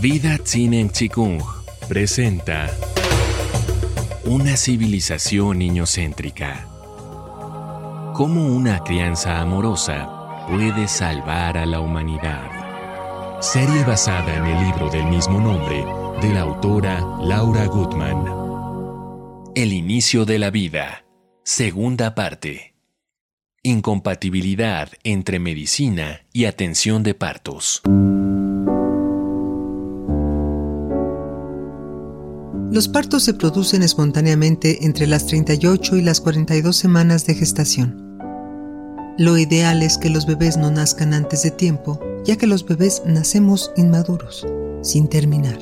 Vida Tsinen Chikung presenta Una civilización niñocéntrica. Cómo una crianza amorosa puede salvar a la humanidad. Serie basada en el libro del mismo nombre de la autora Laura Gutman. El inicio de la vida. Segunda parte. Incompatibilidad entre medicina y atención de partos. Los partos se producen espontáneamente entre las 38 y las 42 semanas de gestación. Lo ideal es que los bebés no nazcan antes de tiempo, ya que los bebés nacemos inmaduros, sin terminar.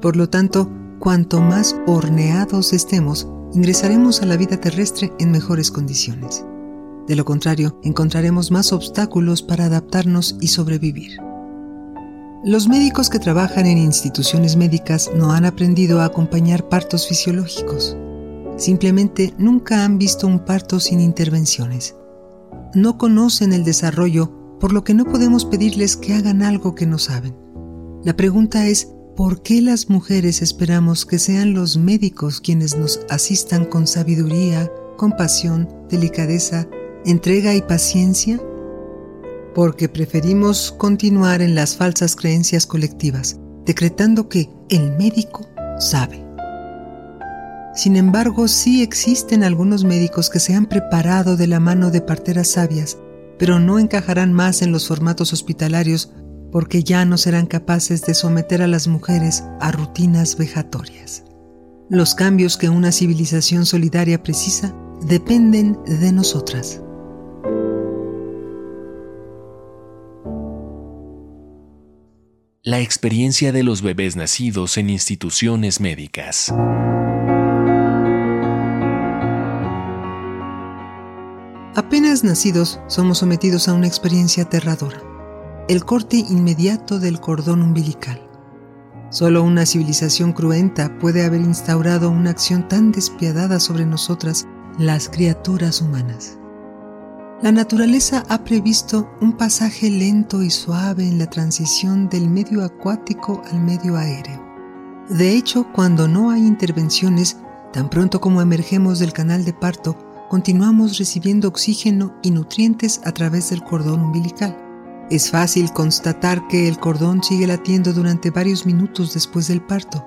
Por lo tanto, cuanto más horneados estemos, ingresaremos a la vida terrestre en mejores condiciones. De lo contrario, encontraremos más obstáculos para adaptarnos y sobrevivir. Los médicos que trabajan en instituciones médicas no han aprendido a acompañar partos fisiológicos. Simplemente nunca han visto un parto sin intervenciones. No conocen el desarrollo, por lo que no podemos pedirles que hagan algo que no saben. La pregunta es, ¿por qué las mujeres esperamos que sean los médicos quienes nos asistan con sabiduría, compasión, delicadeza entrega y paciencia? Porque preferimos continuar en las falsas creencias colectivas, decretando que el médico sabe. Sin embargo, sí existen algunos médicos que se han preparado de la mano de parteras sabias, pero no encajarán más en los formatos hospitalarios porque ya no serán capaces de someter a las mujeres a rutinas vejatorias. Los cambios que una civilización solidaria precisa dependen de nosotras. La experiencia de los bebés nacidos en instituciones médicas. Apenas nacidos somos sometidos a una experiencia aterradora, el corte inmediato del cordón umbilical. Solo una civilización cruenta puede haber instaurado una acción tan despiadada sobre nosotras, las criaturas humanas. La naturaleza ha previsto un pasaje lento y suave en la transición del medio acuático al medio aéreo. De hecho, cuando no hay intervenciones, tan pronto como emergemos del canal de parto, continuamos recibiendo oxígeno y nutrientes a través del cordón umbilical. Es fácil constatar que el cordón sigue latiendo durante varios minutos después del parto,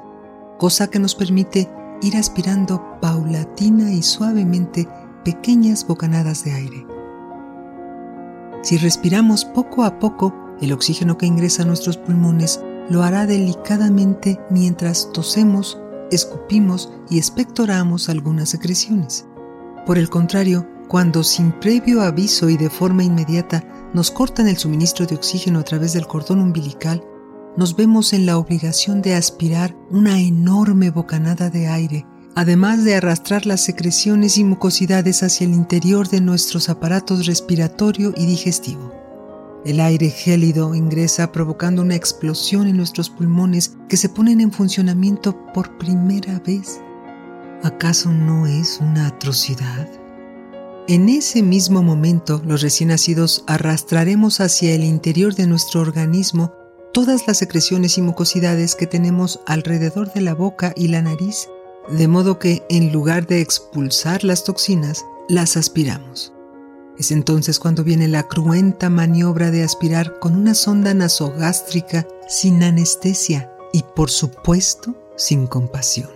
cosa que nos permite ir aspirando paulatina y suavemente pequeñas bocanadas de aire. Si respiramos poco a poco, el oxígeno que ingresa a nuestros pulmones lo hará delicadamente mientras tosemos, escupimos y expectoramos algunas secreciones. Por el contrario, cuando sin previo aviso y de forma inmediata nos cortan el suministro de oxígeno a través del cordón umbilical, nos vemos en la obligación de aspirar una enorme bocanada de aire además de arrastrar las secreciones y mucosidades hacia el interior de nuestros aparatos respiratorio y digestivo. El aire gélido ingresa provocando una explosión en nuestros pulmones que se ponen en funcionamiento por primera vez. ¿Acaso no es una atrocidad? En ese mismo momento, los recién nacidos arrastraremos hacia el interior de nuestro organismo todas las secreciones y mucosidades que tenemos alrededor de la boca y la nariz de modo que en lugar de expulsar las toxinas, las aspiramos. Es entonces cuando viene la cruenta maniobra de aspirar con una sonda nasogástrica sin anestesia y por supuesto sin compasión.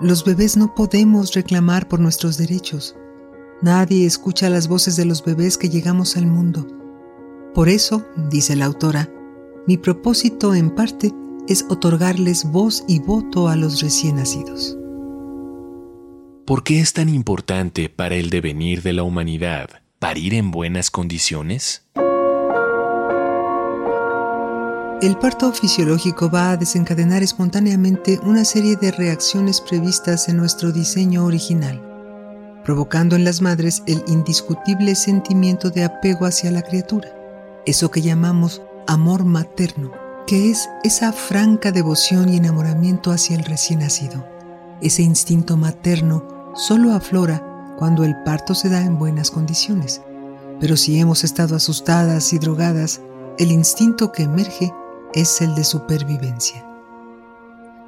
Los bebés no podemos reclamar por nuestros derechos. Nadie escucha las voces de los bebés que llegamos al mundo. Por eso, dice la autora, mi propósito en parte es otorgarles voz y voto a los recién nacidos. ¿Por qué es tan importante para el devenir de la humanidad parir en buenas condiciones? El parto fisiológico va a desencadenar espontáneamente una serie de reacciones previstas en nuestro diseño original, provocando en las madres el indiscutible sentimiento de apego hacia la criatura, eso que llamamos amor materno que es esa franca devoción y enamoramiento hacia el recién nacido. Ese instinto materno solo aflora cuando el parto se da en buenas condiciones. Pero si hemos estado asustadas y drogadas, el instinto que emerge es el de supervivencia.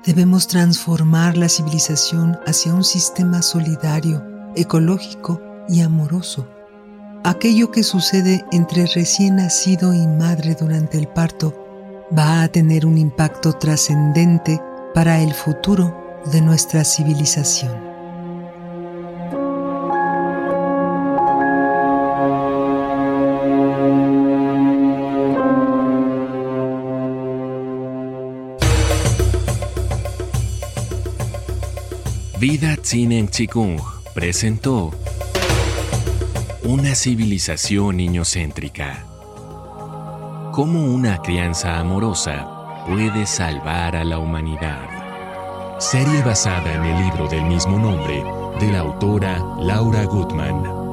Debemos transformar la civilización hacia un sistema solidario, ecológico y amoroso. Aquello que sucede entre recién nacido y madre durante el parto va a tener un impacto trascendente para el futuro de nuestra civilización. Vida Tzinen Chikung presentó Una civilización niñocéntrica. Cómo una crianza amorosa puede salvar a la humanidad. Serie basada en el libro del mismo nombre de la autora Laura Goodman.